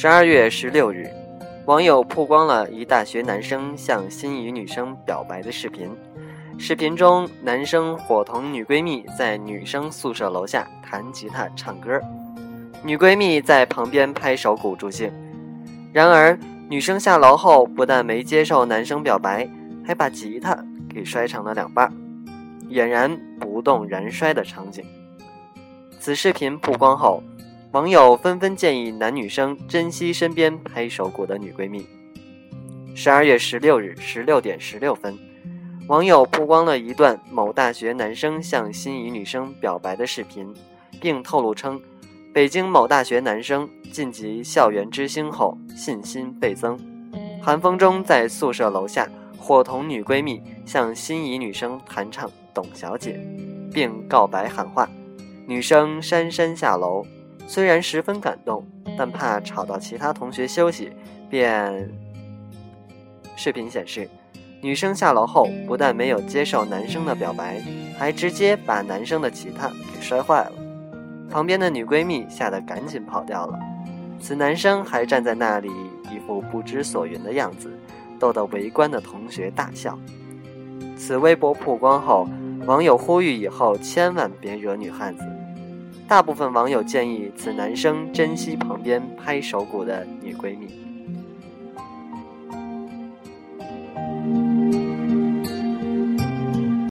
十二月十六日，网友曝光了一大学男生向心仪女生表白的视频。视频中，男生伙同女闺蜜在女生宿舍楼下弹吉他唱歌，女闺蜜在旁边拍手鼓助兴。然而，女生下楼后不但没接受男生表白，还把吉他给摔成了两半，俨然不动然摔的场景。此视频曝光后，网友纷纷建议男女生珍惜身边拍手鼓的女闺蜜。十二月十六日十六点十六分，网友曝光了一段某大学男生向心仪女生表白的视频，并透露称，北京某大学男生晋级校园之星后信心倍增，寒风中在宿舍楼下伙同女闺蜜向心仪女生弹唱《董小姐》，并告白喊话，女生姗姗下楼。虽然十分感动，但怕吵到其他同学休息，便。视频显示，女生下楼后不但没有接受男生的表白，还直接把男生的吉他给摔坏了。旁边的女闺蜜吓得赶紧跑掉了，此男生还站在那里一副不知所云的样子，逗得围观的同学大笑。此微博曝光后，网友呼吁以后千万别惹女汉子。大部分网友建议此男生珍惜旁边拍手鼓的女闺蜜。